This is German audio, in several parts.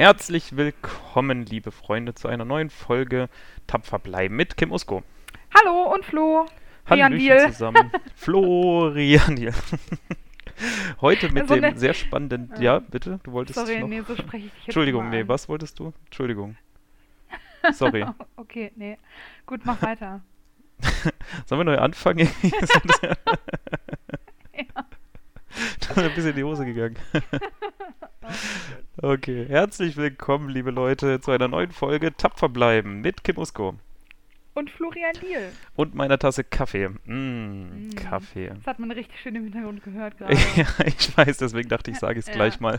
Herzlich willkommen, liebe Freunde, zu einer neuen Folge Tapfer bleiben mit Kim Usko. Hallo und Flo. Hallöchen zusammen. Florian Diel. Heute mit So dem sehr spannenden. Ja. Ja, bitte, du wolltest Sorry, noch. nee, so spreche ich dich jetzt Entschuldigung, nee, was wolltest du? Entschuldigung. Sorry. Okay, nee. Gut, mach weiter. Sollen wir neu anfangen? Irgendwie ist ein bisschen in die Hose gegangen. Okay, herzlich willkommen, liebe Leute, zu einer neuen Folge Tapfer bleiben mit Kim Usko Und Florian Diel. und meiner Tasse Kaffee. Mm, Mm. Kaffee. Das hat man richtig schön im Hintergrund gehört gerade. Ja, ich weiß, deswegen dachte ich, sage ich es Ja. gleich mal.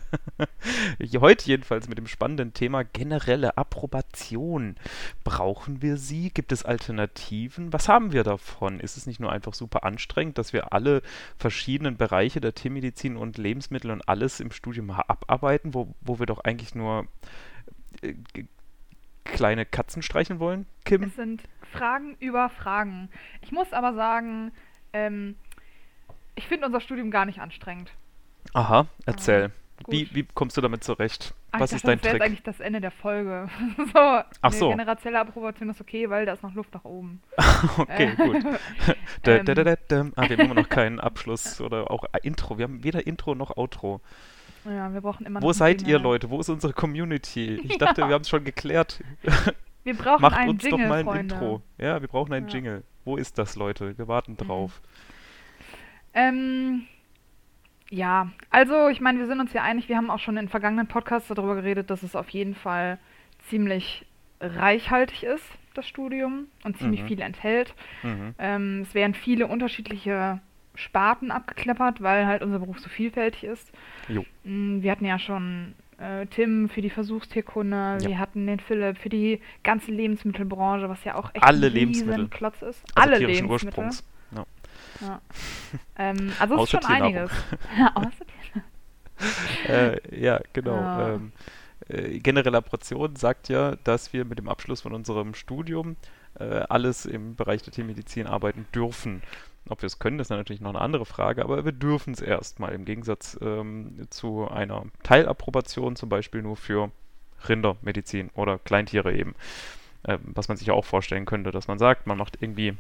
Heute jedenfalls mit dem spannenden Thema generelle Approbation. Brauchen wir sie? Gibt es Alternativen? Was haben wir davon? Ist es nicht nur einfach super anstrengend, dass wir alle verschiedenen Bereiche der Tiermedizin und Lebensmittel und alles im Studium abarbeiten, wo, wo wir doch eigentlich nur äh, kleine Katzen streichen wollen, Kim? Es sind Fragen über Fragen. Ich muss aber sagen, ähm, ich finde unser Studium gar nicht anstrengend. Aha, erzähl. gut. Wie, wie kommst du damit zurecht? Ah, Was ich ist dachte, dein das wäre jetzt Trick? eigentlich das Ende der Folge. so, Ach Ach so. Generelle Approbation ist okay, weil da ist noch Luft nach oben. Okay, Äh, gut. Da, ähm. da, da, da. Ah, wir haben immer noch keinen Abschluss oder auch Intro. Wir haben weder Intro noch Outro. Ja, wir brauchen immer Wo seid ihr, Jingle. Leute? Wo ist unsere Community? Ich dachte, Ja. wir haben es schon geklärt. Wir brauchen Macht einen uns Jingle, doch mal ein Freunde. Intro. Ja, wir brauchen einen Ja. Jingle. Wo ist das, Leute? Wir warten drauf. Ähm, ja, also ich meine, wir sind uns ja einig, wir haben auch schon in vergangenen Podcasts darüber geredet, dass es auf jeden Fall ziemlich reichhaltig ist, das Studium, und ziemlich Mhm. viel enthält. Mhm. Ähm, es werden viele unterschiedliche Sparten abgeklappert, weil halt unser Beruf so vielfältig ist. Jo. Mm, Wir hatten ja schon äh, Tim für die Versuchstierkunde, Ja. wir hatten den Philipp für die ganze Lebensmittelbranche, was ja auch echt Alle ein Lebensmittel. Klotz ist. Also Alle Lebensmittel. Ursprungs. Ja. Ja. ähm, also es ist schon einiges. Äh, ja, genau. Ja. Ähm, äh, generelle Approbation sagt ja, dass wir mit dem Abschluss von unserem Studium äh, alles im Bereich der Tiermedizin arbeiten dürfen. Ob wir es können, ist natürlich noch eine andere Frage, aber wir dürfen es erstmal im Gegensatz ähm, zu einer Teilapprobation, zum Beispiel nur für Rindermedizin oder Kleintiere eben. Ähm, was man sich auch vorstellen könnte, dass man sagt, man macht irgendwie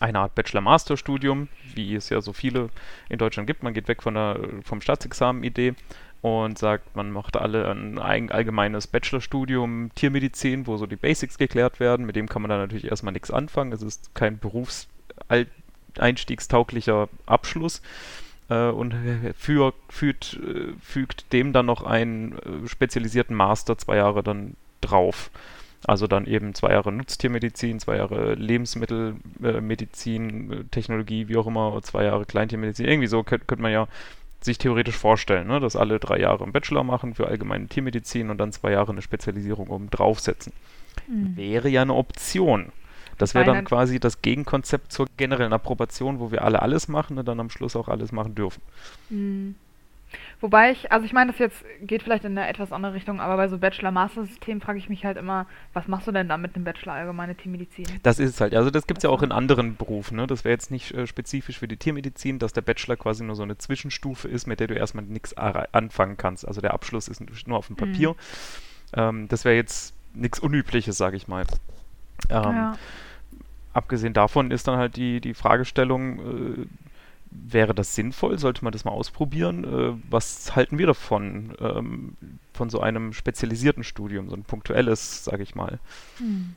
eine Art Bachelor-Master-Studium, wie es ja so viele in Deutschland gibt. Man geht weg von der, vom Staatsexamen-Idee und sagt, man macht alle ein allgemeines Bachelorstudium Tiermedizin, wo so die Basics geklärt werden. Mit dem kann man dann natürlich erstmal nichts anfangen. Es ist kein berufseinstiegstauglicher Abschluss äh, und für, fügt, fügt dem dann noch einen äh, spezialisierten Master zwei Jahre dann drauf. Also dann eben zwei Jahre Nutztiermedizin, zwei Jahre Lebensmittelmedizin, äh, äh, Technologie, wie auch immer, zwei Jahre Kleintiermedizin. Irgendwie so könnte könnte man ja sich theoretisch vorstellen, ne? dass alle drei Jahre einen Bachelor machen für allgemeine Tiermedizin und dann zwei Jahre eine Spezialisierung oben draufsetzen. Mhm. Wäre ja eine Option. Das wäre dann quasi das Gegenkonzept zur generellen Approbation, wo wir alle alles machen und dann am Schluss auch alles machen dürfen. Mhm. Wobei ich, also ich meine, das jetzt geht vielleicht in eine etwas andere Richtung, aber bei so Bachelor-Master-Systemen frage ich mich halt immer, was machst du denn da mit einem Bachelor allgemeine Tiermedizin? Das ist es halt. Also das gibt es ja Ach auch in anderen Berufen. Ne? Das wäre jetzt nicht äh, spezifisch für die Tiermedizin, dass der Bachelor quasi nur so eine Zwischenstufe ist, mit der du erstmal nichts anfangen kannst. Also der Abschluss ist nur auf dem Mhm. Papier. Ähm, das wäre jetzt nichts Unübliches, sage ich mal. Ähm, ja. Abgesehen davon ist dann halt die, die Fragestellung, äh, wäre das sinnvoll? Sollte man das mal ausprobieren? Äh, was halten wir davon? Ähm, von so einem spezialisierten Studium, so ein punktuelles, sage ich mal. Hm.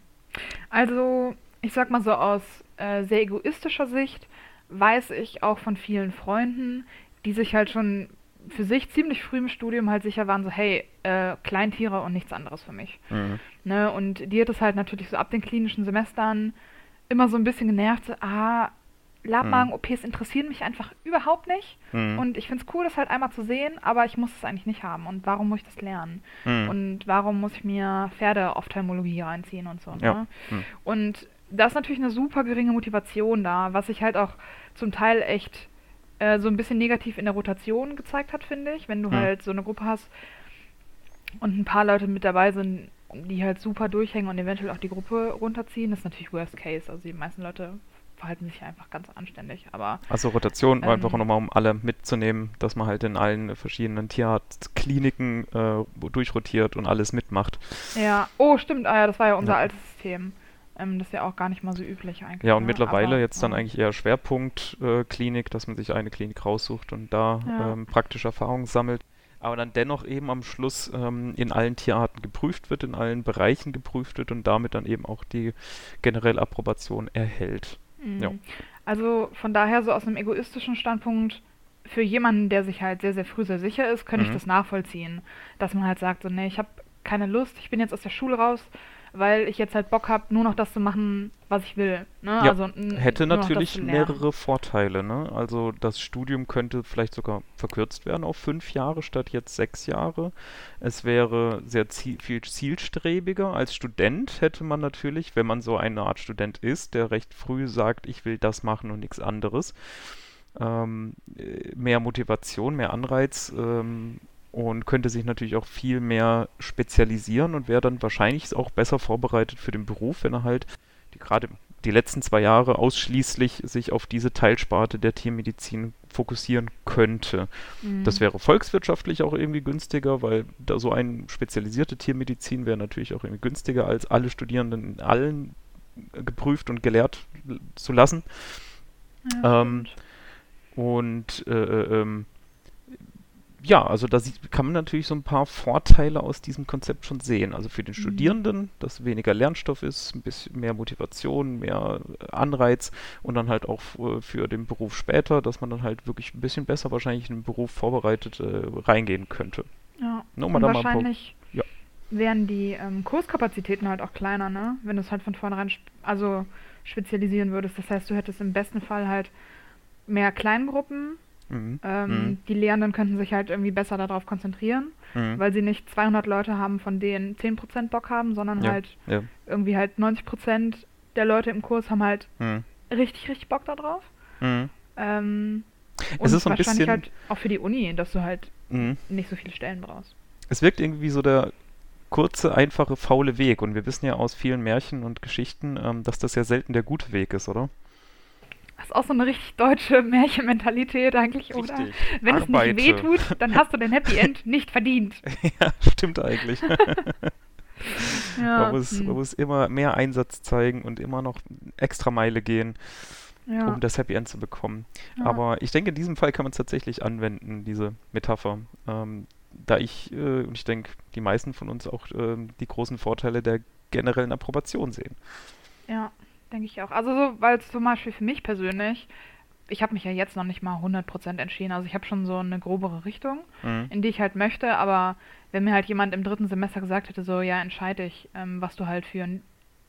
Also, ich sag mal so aus äh, sehr egoistischer Sicht weiß ich auch von vielen Freunden, die sich halt schon für sich ziemlich früh im Studium halt sicher waren, so hey, äh, Kleintiere und nichts anderes für mich. Mhm. Ne? Und die hat es halt natürlich so ab den klinischen Semestern immer so ein bisschen genervt, so, ah, Labmagen-OPs interessieren mich einfach überhaupt nicht. Mhm. Und ich finde es cool, das halt einmal zu sehen, aber ich muss es eigentlich nicht haben. Und warum muss ich das lernen? Mhm. Und warum muss ich mir Pferde-Ophthalmologie reinziehen und so. Ja. Ne? Mhm. Und da ist natürlich eine super geringe Motivation da, was sich halt auch zum Teil echt äh, so ein bisschen negativ in der Rotation gezeigt hat, finde ich. Wenn du Mhm. halt so eine Gruppe hast und ein paar Leute mit dabei sind, die halt super durchhängen und eventuell auch die Gruppe runterziehen, das ist natürlich Worst Case. Also die meisten Leute verhalten sich einfach ganz anständig. Aber Also Rotation, Ähm, einfach nochmal, um alle mitzunehmen, dass man halt in allen verschiedenen Tierarztkliniken äh, durchrotiert und alles mitmacht. ja, oh, stimmt, ah ja, das war ja unser Ja. altes System. Ähm, das ist ja auch gar nicht mal so üblich eigentlich. Ja, und ne? mittlerweile Aber, jetzt dann ja. eigentlich eher Schwerpunkt äh, Klinik, dass man sich eine Klinik raussucht und da Ja. ähm, praktische Erfahrungen sammelt. Aber dann dennoch eben am Schluss ähm, in allen Tierarten geprüft wird, in allen Bereichen geprüft wird und damit dann eben auch die generelle Approbation erhält. ja. Mhm. Also von daher so aus einem egoistischen Standpunkt, für jemanden, der sich halt sehr, sehr früh sehr sicher ist, könnte ich Mhm. das nachvollziehen. Dass man halt sagt, so, nee, ich habe keine Lust, ich bin jetzt aus der Schule raus, weil ich jetzt halt Bock habe, nur noch das zu machen, was ich will. Ne? Ja, also, Hätte natürlich mehrere Vorteile, ne? Also das Studium könnte vielleicht sogar verkürzt werden auf fünf Jahre statt jetzt sechs Jahre. Es wäre sehr ziel viel zielstrebiger. Als Student hätte man natürlich, wenn man so eine Art Student ist, der recht früh sagt, ich will das machen und nichts anderes, ähm, äh, mehr Motivation, mehr Anreiz ähm, und könnte sich natürlich auch viel mehr spezialisieren und wäre dann wahrscheinlich auch besser vorbereitet für den Beruf, wenn er halt die gerade die letzten zwei Jahre ausschließlich sich auf diese Teilsparte der Tiermedizin fokussieren könnte. Das Mhm. wäre volkswirtschaftlich auch irgendwie günstiger, weil da so eine spezialisierte Tiermedizin wäre natürlich auch irgendwie günstiger, als alle Studierenden in allen geprüft und gelehrt zu lassen. Ja, ähm. Und äh, äh, ähm, ja, also da sieht, kann man natürlich so ein paar Vorteile aus diesem Konzept schon sehen. Also für den Mhm. Studierenden, dass weniger Lernstoff ist, ein bisschen mehr Motivation, mehr äh, Anreiz und dann halt auch f- für den Beruf später, dass man dann halt wirklich ein bisschen besser wahrscheinlich in den Beruf vorbereitet äh, reingehen könnte. Ja. Ne, um Und wahrscheinlich ja. wären die ähm, Kurskapazitäten halt auch kleiner, ne? Wenn du es halt von vornherein sp also spezialisieren würdest. Das heißt, du hättest im besten Fall halt mehr Kleingruppen. Mhm. Ähm, Mhm. Die Lehrenden könnten sich halt irgendwie besser darauf konzentrieren, Mhm. weil sie nicht 200 Leute haben, von denen 10% Bock haben, sondern Ja. halt Ja. irgendwie halt 90% der Leute im Kurs haben halt Mhm. richtig, richtig Bock da drauf. Mhm. Ähm, Es und ist so ein wahrscheinlich bisschen- halt auch für die Uni, dass du halt Mhm. nicht so viele Stellen brauchst. Es wirkt irgendwie wie so der kurze, einfache, faule Weg. Und wir wissen ja aus vielen Märchen und Geschichten, ähm, dass das ja selten der gute Weg ist, oder? Das ist auch so eine richtig deutsche Märchenmentalität eigentlich, oder? Wenn es Arbeite. nicht wehtut, dann hast du den Happy End nicht verdient. ja, stimmt eigentlich. Ja, man, muss, hm, man muss immer mehr Einsatz zeigen und immer noch extra Meile gehen, ja, um das Happy End zu bekommen. ja. Aber ich denke, in diesem Fall kann man es tatsächlich anwenden, diese Metapher. Ähm, da ich, äh, und ich denke, die meisten von uns auch ähm, die großen Vorteile der generellen Approbation sehen. Ja, denke ich auch. Also so, weil zum Beispiel für mich persönlich, ich habe mich ja jetzt noch nicht mal 100% entschieden. Also ich habe schon so eine grobere Richtung, Mhm. in die ich halt möchte, aber wenn mir halt jemand im dritten Semester gesagt hätte, so, ja, entscheide ich, ähm, was du halt für ein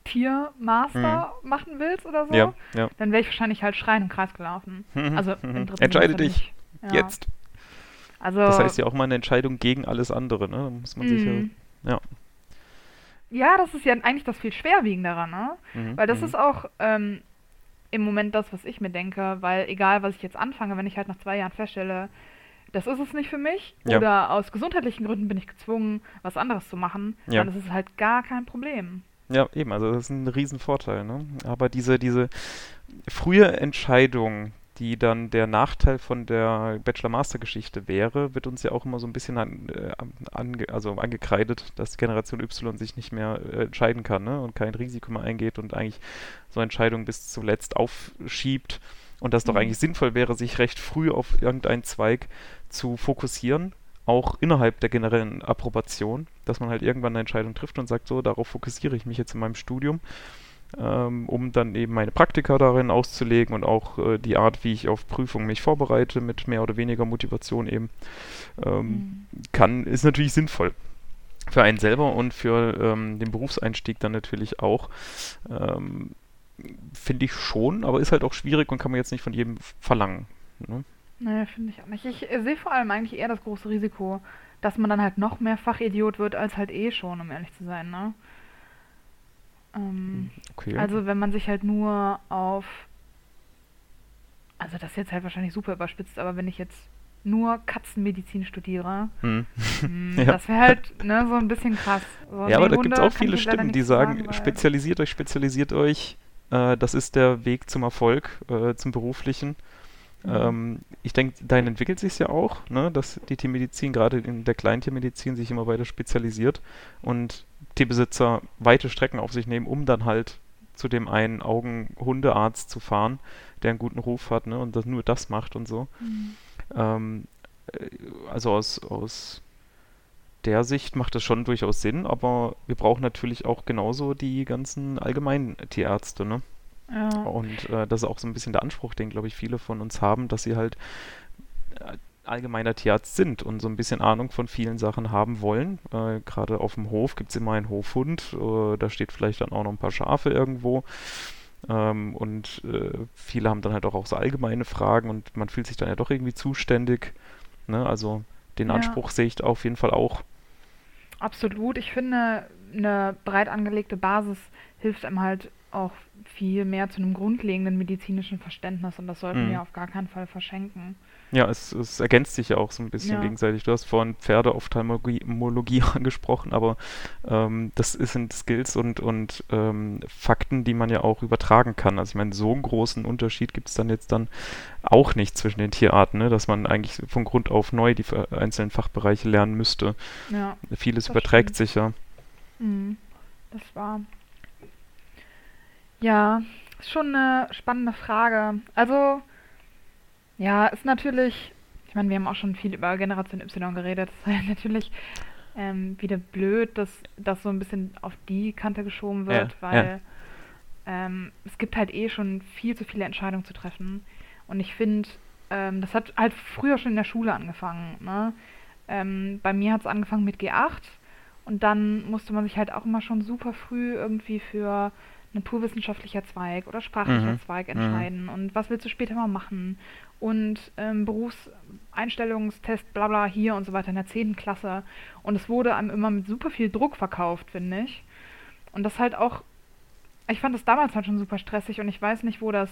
Tiermaster machen willst oder so, Ja, ja. dann wäre ich wahrscheinlich halt schreien im Kreis gelaufen. Also im dritten Entscheide Semester dich. Ja. jetzt. Also, Das heißt ja auch mal eine Entscheidung gegen alles andere, ne? Da muss man sich ja. Ja. Ja, das ist ja eigentlich das viel schwerwiegendere, ne? Mhm, Weil das mhm. ist auch ähm, im Moment das, was ich mir denke, weil egal, was ich jetzt anfange, wenn ich halt nach zwei Jahren feststelle, das ist es nicht für mich, Ja. oder aus gesundheitlichen Gründen bin ich gezwungen, was anderes zu machen, Ja. dann ist es halt gar kein Problem. Ja, eben, also das ist ein Riesenvorteil, ne? Aber diese, diese frühe Entscheidung, die dann der Nachteil von der Bachelor-Master-Geschichte wäre, wird uns ja auch immer so ein bisschen an, äh, ange, also angekreidet, dass Generation Y sich nicht mehr äh, entscheiden kann, ne? Und kein Risiko mehr eingeht und eigentlich so Entscheidungen bis zuletzt aufschiebt. Und das doch Mhm. eigentlich sinnvoll wäre, sich recht früh auf irgendeinen Zweig zu fokussieren, auch innerhalb der generellen Approbation, dass man halt irgendwann eine Entscheidung trifft und sagt, so, darauf fokussiere ich mich jetzt in meinem Studium, ähm, um dann eben meine Praktika darin auszulegen und auch äh, die Art, wie ich auf Prüfungen mich vorbereite, mit mehr oder weniger Motivation eben, ähm, Mhm. kann, ist natürlich sinnvoll. Für einen selber und für ähm, den Berufseinstieg dann natürlich auch. Ähm, Finde ich schon, aber ist halt auch schwierig und kann man jetzt nicht von jedem verlangen. Ne? Nee, finde ich auch nicht. Ich äh, sehe vor allem eigentlich eher das große Risiko, dass man dann halt noch mehr Fachidiot wird, als halt eh schon, um ehrlich zu sein, ne? Ähm, Okay. Also wenn man sich halt nur auf, also das ist jetzt halt wahrscheinlich super überspitzt, aber wenn ich jetzt nur Katzenmedizin studiere, Hm. hm, Ja. das wäre halt ne, so ein bisschen krass. So, Ja, aber da gibt es auch viele Stimmen, die sagen, sagen, spezialisiert euch, spezialisiert euch. Äh, das ist der Weg zum Erfolg, äh, zum beruflichen. Mhm. Ich denke, dahin entwickelt sich ja auch, ne, dass die Tiermedizin, gerade in der Kleintiermedizin, sich immer weiter spezialisiert und Tierbesitzer weite Strecken auf sich nehmen, um dann halt zu dem einen Augen-Hundearzt zu fahren, der einen guten Ruf hat ne, und das, nur das macht und so. Mhm. Ähm, äh, also aus, aus der Sicht macht das schon durchaus Sinn, aber wir brauchen natürlich auch genauso die ganzen allgemeinen Tierärzte, ne? Ja. Und äh, das ist auch so ein bisschen der Anspruch, den, glaube ich, viele von uns haben, dass sie halt äh, allgemeiner Tierarzt sind und so ein bisschen Ahnung von vielen Sachen haben wollen. Äh, Gerade auf dem Hof gibt es immer einen Hofhund, äh, da steht vielleicht dann auch noch ein paar Schafe irgendwo. Ähm, und äh, viele haben dann halt auch, auch so allgemeine Fragen und man fühlt sich dann ja doch irgendwie zuständig. Ne? Also den ja. Anspruch sehe ich auf jeden Fall auch. Absolut. Ich finde, eine breit angelegte Basis hilft einem halt auch viel mehr zu einem grundlegenden medizinischen Verständnis und das sollten mhm. wir auf gar keinen Fall verschenken. Ja, es, es, ergänzt sich ja auch so ein bisschen ja. gegenseitig. Du hast vorhin Pferdeophthalmologie angesprochen, aber ähm, das sind Skills und, und ähm, Fakten, die man ja auch übertragen kann. Also ich meine, so einen großen Unterschied gibt es dann jetzt dann auch nicht zwischen den Tierarten, ne? dass man eigentlich von Grund auf neu die einzelnen Fachbereiche lernen müsste. Ja, Vieles überträgt stimmt. sich ja. Mhm, das war. Ja, ist schon eine spannende Frage. Also ja, ist natürlich, ich meine, wir haben auch schon viel über Generation Y geredet. Es ist natürlich ähm, wieder blöd, dass das so ein bisschen auf die Kante geschoben wird, ja, weil ja. Ähm, es gibt halt eh schon viel zu viele Entscheidungen zu treffen. Und ich finde, ähm, das hat halt früher schon in der Schule angefangen. Ne? Ähm, bei mir hat es angefangen mit G8 und dann musste man sich halt auch immer schon super früh irgendwie für naturwissenschaftlicher Zweig oder sprachlicher mhm. Zweig mhm. entscheiden mhm. und was willst du später mal machen und ähm, Berufseinstellungstest, bla bla hier und so weiter in der 10. Klasse. Und es wurde einem immer mit super viel Druck verkauft, finde ich. Und das halt auch, ich fand das damals halt schon super stressig und ich weiß nicht, wo das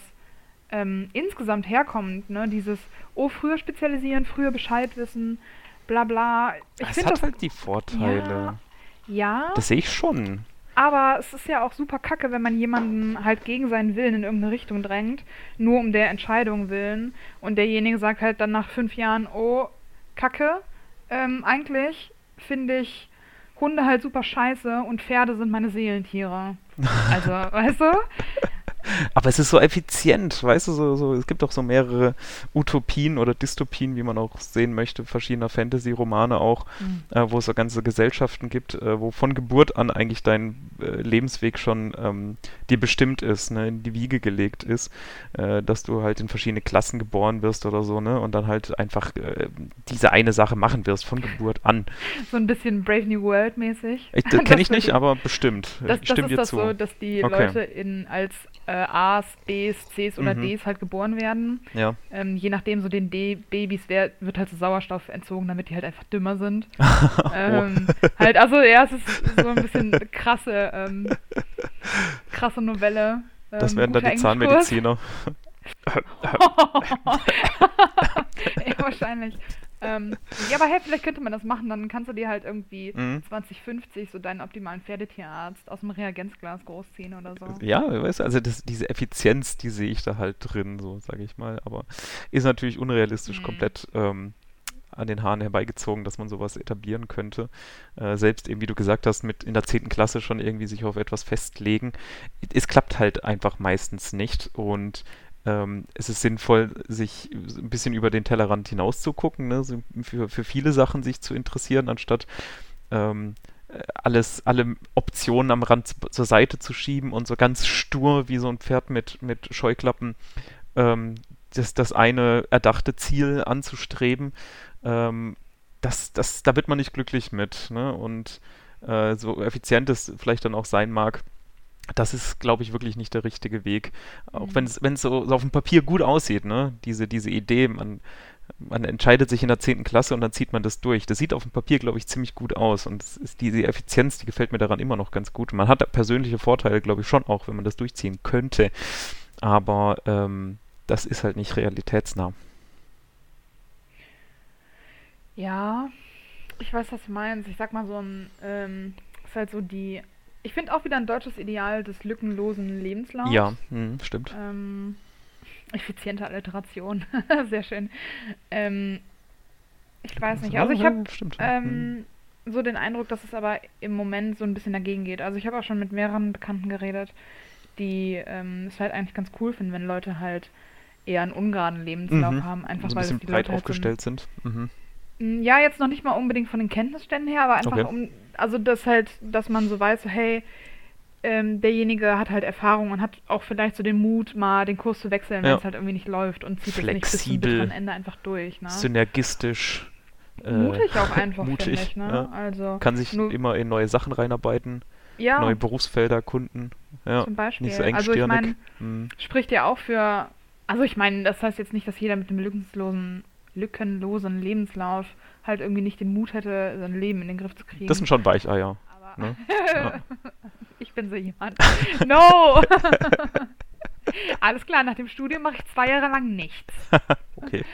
ähm, insgesamt herkommt, ne? Dieses, oh, früher spezialisieren, früher Bescheid wissen, bla bla. Ich es hat das, halt die Vorteile. Ja. ja. Das sehe ich schon. Aber es ist ja auch super kacke, wenn man jemanden halt gegen seinen Willen in irgendeine Richtung drängt, nur um der Entscheidung willen. Und derjenige sagt halt dann nach fünf Jahren, oh, kacke, ähm, eigentlich finde ich Hunde halt super scheiße und Pferde sind meine Seelentiere. Also, weißt du? Aber es ist so effizient, weißt du, so, so, es gibt auch so mehrere Utopien oder Dystopien, wie man auch sehen möchte, verschiedener Fantasy-Romane auch, mhm. äh, wo es so ganze Gesellschaften gibt, äh, wo von Geburt an eigentlich dein äh, Lebensweg schon ähm, dir bestimmt ist, ne, in die Wiege gelegt ist, äh, dass du halt in verschiedene Klassen geboren wirst oder so, ne, und dann halt einfach äh, diese eine Sache machen wirst von Geburt an. So ein bisschen Brave New World mäßig. kenne ich nicht, aber bestimmt. Das, das ist das zu. so, dass die okay. Leute in als äh, A's, B's, C's oder mhm. D's halt geboren werden. Ja. Ähm, je nachdem, so den D-Babys wird halt so Sauerstoff entzogen, damit die halt einfach dümmer sind. ähm, oh. Halt, also ja, es ist so ein bisschen krasse, ähm, krasse Novelle. das ähm, werden dann die Zahnmediziner. ja, wahrscheinlich. Ähm, ja, aber hey, vielleicht könnte man das machen, dann kannst du dir halt irgendwie mhm. 2050 so deinen optimalen Pferdetierarzt aus dem Reagenzglas großziehen oder so. Ja, weißt du, also das, diese Effizienz, die sehe ich da halt drin, so sage ich mal. Aber ist natürlich unrealistisch mhm. komplett ähm, an den Haaren herbeigezogen, dass man sowas etablieren könnte. Äh, selbst eben, wie du gesagt hast, mit in der 10. Klasse schon irgendwie sich auf etwas festlegen. Es klappt halt einfach meistens nicht und ähm, es ist sinnvoll, sich ein bisschen über den Tellerrand hinaus zu gucken, ne? für, für viele Sachen sich zu interessieren, anstatt ähm, alles, alle Optionen am Rand zur Seite zu schieben und so ganz stur wie so ein Pferd mit, mit Scheuklappen ähm, das, das eine erdachte Ziel anzustreben. Ähm, das, das, da wird man nicht glücklich mit. Ne? Und äh, so effizient es vielleicht dann auch sein mag, das ist, glaube ich, wirklich nicht der richtige Weg. Auch mhm. wenn es so, so, auf dem Papier gut aussieht, ne? diese, diese Idee, man, man entscheidet sich in der 10. Klasse und dann zieht man das durch. Das sieht auf dem Papier, glaube ich, ziemlich gut aus. Und ist diese Effizienz, die gefällt mir daran immer noch ganz gut. Man hat persönliche Vorteile, glaube ich, schon auch, wenn man das durchziehen könnte. Aber ähm, das ist halt nicht realitätsnah. Ja, ich weiß, was du meinst. Ich sag mal, so ein, ähm, ist halt so die Ich finde auch wieder ein deutsches Ideal des lückenlosen Lebenslaufs. Ja, hm, stimmt. Ähm, effiziente Alliteration. Sehr schön. Ähm, ich weiß nicht. Also ich habe ja. Hm. ähm, so den Eindruck, dass es aber im Moment so ein bisschen dagegen geht. Also ich habe auch schon mit mehreren Bekannten geredet, die ähm, es halt eigentlich ganz cool finden, wenn Leute halt eher einen ungeraden Lebenslauf Mhm. haben. Einfach so ein weil es die breit Leute halt aufgestellt sind. Mhm. Mm, Ja, jetzt noch nicht mal unbedingt von den Kenntnisständen her, aber einfach Okay. um, also das halt, dass man so weiß, hey, ähm, derjenige hat halt Erfahrung und hat auch vielleicht so den Mut, mal den Kurs zu wechseln, wenn Ja. es halt irgendwie nicht läuft und zieht es nicht bis zum Flexibel. Ende einfach durch, ne? Synergistisch. äh, Mutig auch einfach, finde mutig, ich, ne? ja. Also, Kann sich nur- immer in neue Sachen reinarbeiten, ja, neue Berufsfelder erkunden. Ja, zum Beispiel. nicht so also ich engstirnig. meine, Mhm. spricht ja auch für, also ich meine, das heißt jetzt nicht, dass jeder mit einem lückenlosen, lückenlosen Lebenslauf halt irgendwie nicht den Mut hätte, sein Leben in den Griff zu kriegen. Das sind schon Weicheier. Aber Ne? Ja. ich bin so jemand. No! Alles klar, nach dem Studium mache ich zwei Jahre lang nichts. Okay.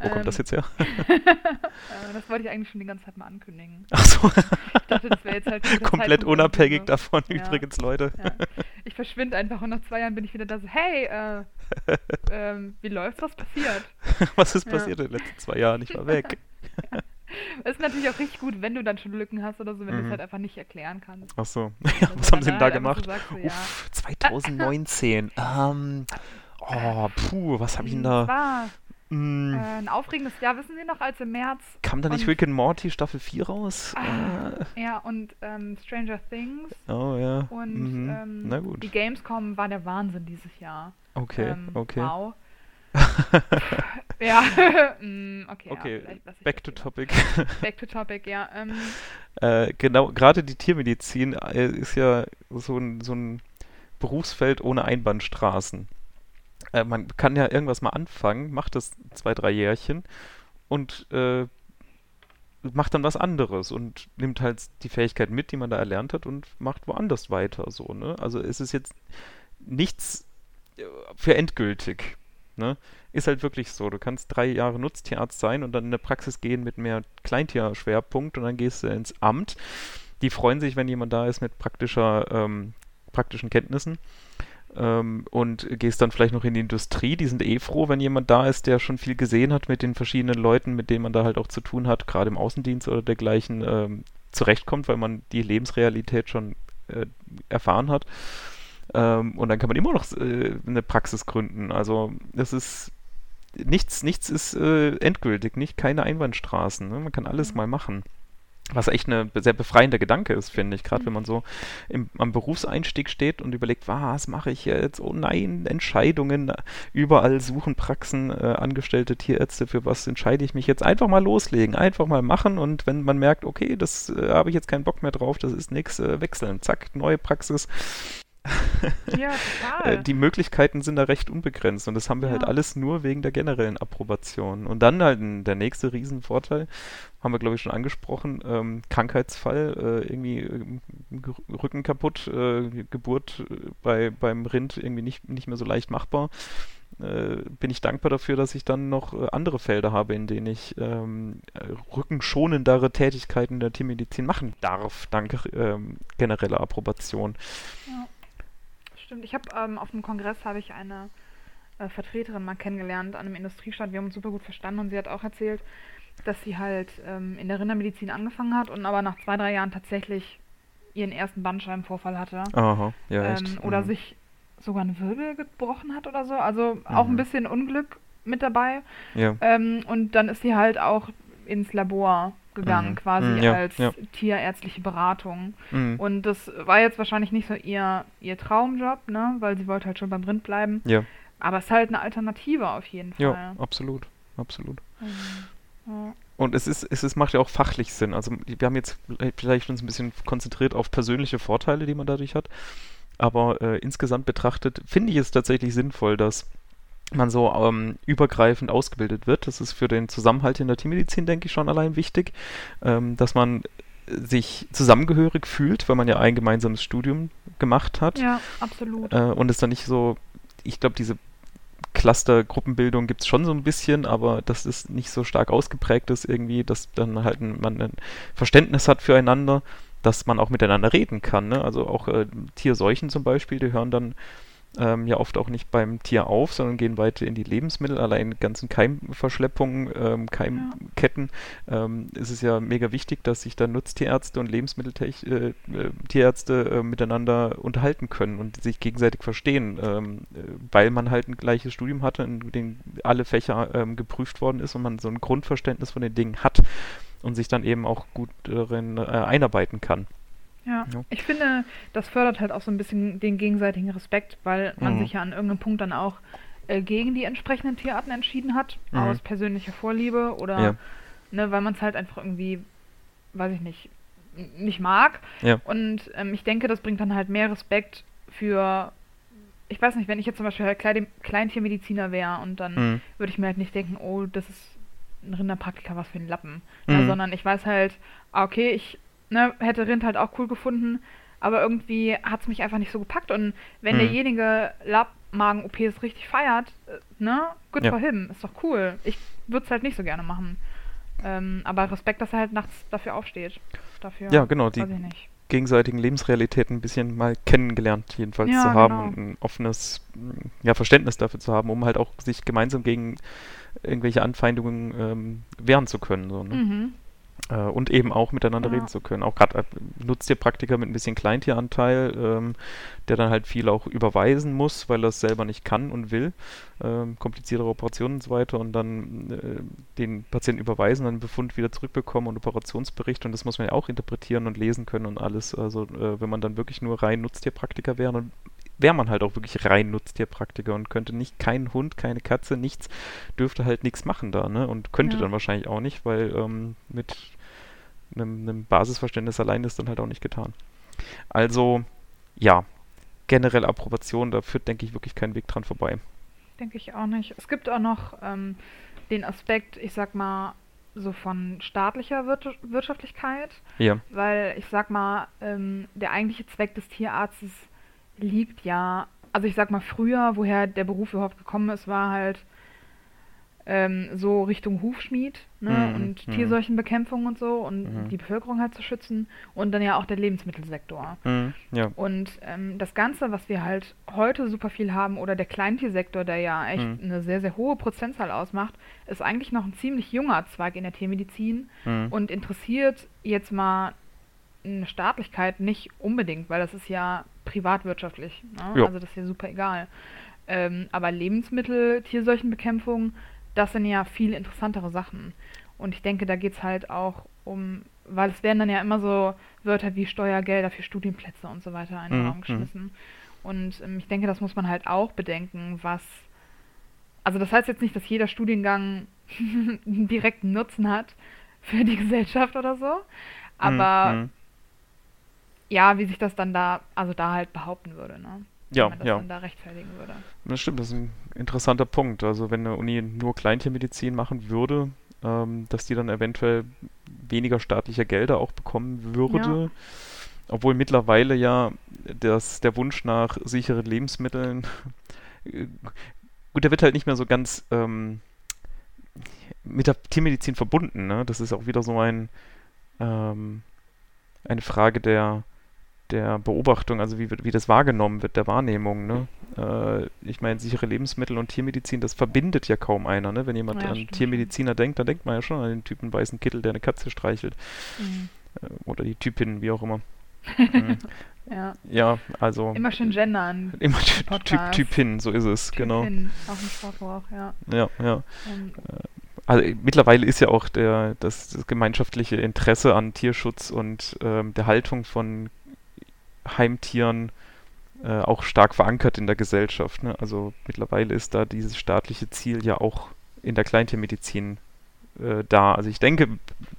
Wo kommt das Ähm. jetzt her? Äh, das wollte ich eigentlich schon die ganze Zeit mal ankündigen. Ach so. Ich dachte, das wäre jetzt halt Komplett Zeitpunkt unabhängig irgendwie davon, Ja. übrigens, Leute. so. Ja. Ich verschwinde einfach und nach zwei Jahren bin ich wieder da so, hey, äh, ähm, wie läuft's, was passiert? Was ist Ja. passiert in den letzten zwei Jahren? Ich war weg. Es ist natürlich auch richtig gut, wenn du dann schon Lücken hast oder so, wenn du Mhm. es halt einfach nicht erklären kannst. Ach so. Was haben sie denn da halt gemacht? sagst, so. Uff, 2019. ähm, oh, puh, was habe ich denn da? war Hm, äh, ein aufregendes Jahr, wissen Sie noch, als im März kam da nicht Rick and Morty Staffel 4 raus? Ah, Äh, Ja, und ähm, Stranger Things oh ja. und mhm. ähm, Na gut. die Gamescom war der Wahnsinn dieses Jahr. Okay, ähm, okay. Wow. ja, mm, okay. Okay, ja, Back to topic. Back to topic, ja. Ähm, Äh, genau, gerade die Tiermedizin äh, ist ja so ein, so ein Berufsfeld ohne Einbahnstraßen. Äh, man kann ja irgendwas mal anfangen, macht das zwei, drei Jährchen und äh, macht dann was anderes und nimmt halt die Fähigkeit mit, die man da erlernt hat und macht woanders weiter. So, ne? Also es ist jetzt nichts äh, für endgültig. Ne? Ist halt wirklich so. Du kannst drei Jahre Nutztierarzt sein und dann in eine Praxis gehen mit mehr Kleintierschwerpunkt und dann gehst du ins Amt. Die freuen sich, wenn jemand da ist mit praktischer, ähm, praktischen Kenntnissen. Ähm, und gehst dann vielleicht noch in die Industrie. Die sind eh froh, wenn jemand da ist, der schon viel gesehen hat mit den verschiedenen Leuten, mit denen man da halt auch zu tun hat, gerade im Außendienst oder dergleichen, ähm, zurechtkommt, weil man die Lebensrealität schon äh, erfahren hat. Ähm, und dann kann man immer noch äh, eine Praxis gründen. Also das ist nichts, nichts ist äh, endgültig, nicht keine Einbahnstraßen. Ne? Man kann alles Mhm. mal machen. Was echt ein sehr befreiender Gedanke ist, finde ich. Gerade wenn man so im, am Berufseinstieg steht und überlegt, was mache ich jetzt? Oh nein, Entscheidungen. Überall suchen Praxen, äh, angestellte Tierärzte, für was entscheide ich mich jetzt? Einfach mal loslegen, einfach mal machen und wenn man merkt, okay, das äh, habe ich jetzt keinen Bock mehr drauf, das ist nichts, äh, wechseln. Zack, neue Praxis. ja, Äh, total. die Möglichkeiten sind da recht unbegrenzt und das haben wir halt Ja. alles nur wegen der generellen Approbation. Und dann halt der nächste Riesenvorteil, haben wir glaube ich schon angesprochen, ähm, Krankheitsfall, äh, irgendwie G- Rücken kaputt, äh, Geburt äh, bei, beim Rind irgendwie nicht, nicht mehr so leicht machbar. Äh, bin ich dankbar dafür, dass ich dann noch äh, andere Felder habe, in denen ich ähm, äh, rückenschonendere Tätigkeiten in der Tiermedizin machen darf, dank ähm, genereller Approbation. Ja. Stimmt, ich habe ähm, auf dem Kongress habe ich eine äh, Vertreterin mal kennengelernt an einem Industriestand. Wir haben uns super gut verstanden und sie hat auch erzählt, dass sie halt ähm, in der Rindermedizin angefangen hat und aber nach zwei, drei Jahren tatsächlich ihren ersten Bandscheibenvorfall hatte. Aha, ja, echt. ähm, oder Mhm. sich sogar einen Wirbel gebrochen hat oder so. Also auch ein Mhm. bisschen Unglück mit dabei. Ja. Ähm, und dann ist sie halt auch ins Labor gegangen, Mhm. quasi Mhm, ja, als ja. tierärztliche Beratung. Mhm. Und das war jetzt wahrscheinlich nicht so ihr, ihr Traumjob, ne? Weil sie wollte halt schon beim Rind bleiben. Ja, Aber es ist halt eine Alternative auf jeden ja, Fall. absolut, absolut. Ähm, ja. Und es ist, es ist, macht ja auch fachlich Sinn. Also wir haben jetzt vielleicht uns ein bisschen konzentriert auf persönliche Vorteile, die man dadurch hat. Aber äh, insgesamt betrachtet finde ich es tatsächlich sinnvoll, dass man so ähm, übergreifend ausgebildet wird. Das ist für den Zusammenhalt in der Tiermedizin, denke ich, schon allein wichtig, ähm, dass man sich zusammengehörig fühlt, weil man ja ein gemeinsames Studium gemacht hat. ja, absolut. Äh, und es dann nicht so, ich glaube, diese Cluster-Gruppenbildung gibt es schon so ein bisschen, aber das ist nicht so stark ausgeprägt ist irgendwie, dass dann halt ein, man ein Verständnis hat füreinander. dass man auch miteinander reden kann. Ne? Also auch äh, Tierseuchen zum Beispiel, die hören dann ähm, ja oft auch nicht beim Tier auf, sondern gehen weiter in die Lebensmittel. Allein ganzen Keimverschleppungen, ähm, Keimketten ähm, ist es ja mega wichtig, dass sich dann Nutztierärzte und Lebensmitteltierärzte äh, äh, miteinander unterhalten können und sich gegenseitig verstehen, ähm, äh, weil man halt ein gleiches Studium hatte, in dem alle Fächer ähm, geprüft worden ist und man so ein Grundverständnis von den Dingen hat und sich dann eben auch gut darin äh, einarbeiten kann. Ja. ja. ich finde, das fördert halt auch so ein bisschen den gegenseitigen Respekt, weil man mhm. sich ja an irgendeinem Punkt dann auch äh, gegen die entsprechenden Tierarten entschieden hat, mhm. aus persönlicher Vorliebe oder ja. ne, weil man es halt einfach irgendwie, weiß ich nicht, nicht mag. Ja. Und ähm, ich denke, das bringt dann halt mehr Respekt für, ich weiß nicht, wenn ich jetzt zum Beispiel Klein Kleintiermediziner wäre und dann mhm. würde ich mir halt nicht denken, oh, das ist ein Rinderpraktiker, was für ein Lappen. Ja, mhm. sondern ich weiß halt, ah, okay, ich ne, hätte Rind halt auch cool gefunden, aber irgendwie hat es mich einfach nicht so gepackt. Und wenn mhm. derjenige Labmagen-OPs richtig feiert, äh, ne, good ja. for him, ist doch cool. Ich würde es halt nicht so gerne machen. Ähm, aber Respekt, dass er halt nachts dafür aufsteht. Dafür, ja, genau, die gegenseitigen Lebensrealitäten ein bisschen mal kennengelernt, jedenfalls ja, zu haben genau. und ein offenes ja, Verständnis dafür zu haben, um halt auch sich gemeinsam gegen irgendwelche Anfeindungen ähm, wehren zu können. So, ne? mhm. Äh, und eben auch miteinander ja. reden zu können. Auch gerade äh, Nutztierpraktiker mit ein bisschen Kleintieranteil, ähm, der dann halt viel auch überweisen muss, weil er es selber nicht kann und will. Ähm, kompliziertere Operationen und so weiter und dann äh, den Patienten überweisen, dann Befund wieder zurückbekommen und Operationsbericht und das muss man ja auch interpretieren und lesen können und alles. Also äh, wenn man dann wirklich nur rein Nutztierpraktiker wäre, dann wäre man halt auch wirklich rein Nutztierpraktiker und könnte nicht kein Hund, keine Katze, nichts, dürfte halt nichts machen da, ne? Und könnte ja. dann wahrscheinlich auch nicht, weil ähm, mit einem, einem Basisverständnis allein ist dann halt auch nicht getan. Also, ja, generell Approbation, da führt, denke ich, wirklich kein Weg dran vorbei. Denke ich auch nicht. Es gibt auch noch ähm, den Aspekt, ich sag mal, so von staatlicher Wirtschaftlichkeit. Ja. Weil ich sag mal, ähm, der eigentliche Zweck des Tierarztes liegt ja, also ich sag mal früher, woher der Beruf überhaupt gekommen ist, war halt ähm, so Richtung Hufschmied ne? Mhm, und mhm. Tierseuchenbekämpfung und so und mhm. die Bevölkerung halt zu schützen und dann ja auch der Lebensmittelsektor. Mhm, ja. Und ähm, das Ganze, was wir halt heute super viel haben oder der Kleintiersektor, der ja echt mhm. eine sehr, sehr hohe Prozentzahl ausmacht, ist eigentlich noch ein ziemlich junger Zweig in der Tiermedizin mhm. und interessiert jetzt mal eine Staatlichkeit nicht unbedingt, weil das ist ja privatwirtschaftlich. Ne? Also das ist ja super egal. Ähm, aber Lebensmittel, Tierseuchenbekämpfung, das sind ja viel interessantere Sachen. Und ich denke, da geht es halt auch um, weil es werden dann ja immer so Wörter wie Steuergelder für Studienplätze und so weiter in den mhm. Raum geschmissen. Und ähm, ich denke, das muss man halt auch bedenken, was. Also das heißt jetzt nicht, dass jeder Studiengang einen direkten Nutzen hat für die Gesellschaft oder so. Aber mhm. ja, wie sich das dann da, also da halt behaupten würde, ne? Ja, man das ja. dann da rechtfertigen würde. Das stimmt, das ist ein interessanter Punkt. Also wenn eine Uni nur Kleintiermedizin machen würde, ähm, dass die dann eventuell weniger staatliche Gelder auch bekommen würde. Ja. Obwohl mittlerweile ja das, der Wunsch nach sicheren Lebensmitteln, gut, der wird halt nicht mehr so ganz ähm, mit der Tiermedizin verbunden. Ne? Das ist auch wieder so ein, ähm, eine Frage der, der Beobachtung, also wie, wie das wahrgenommen wird, der Wahrnehmung. Ne? Äh, ich meine, sichere Lebensmittel und Tiermedizin, das verbindet ja kaum einer. Ne? Wenn jemand ja, an stimmt. Tiermediziner denkt, dann denkt man ja schon an den Typen weißen Kittel, der eine Katze streichelt. Mhm. Äh, oder die Typin, wie auch immer. mhm. ja. ja, also. Immer schön gendern. Immer typ, Typin, so ist es, typ genau. Hin, auch im Sprachgebrauch, ja. Ja, ja. Ähm, also mittlerweile ist ja auch der, das, das gemeinschaftliche Interesse an Tierschutz und ähm, der Haltung von Heimtieren äh, auch stark verankert in der Gesellschaft. Ne? Also mittlerweile ist da dieses staatliche Ziel ja auch in der Kleintiermedizin äh, da. Also ich denke,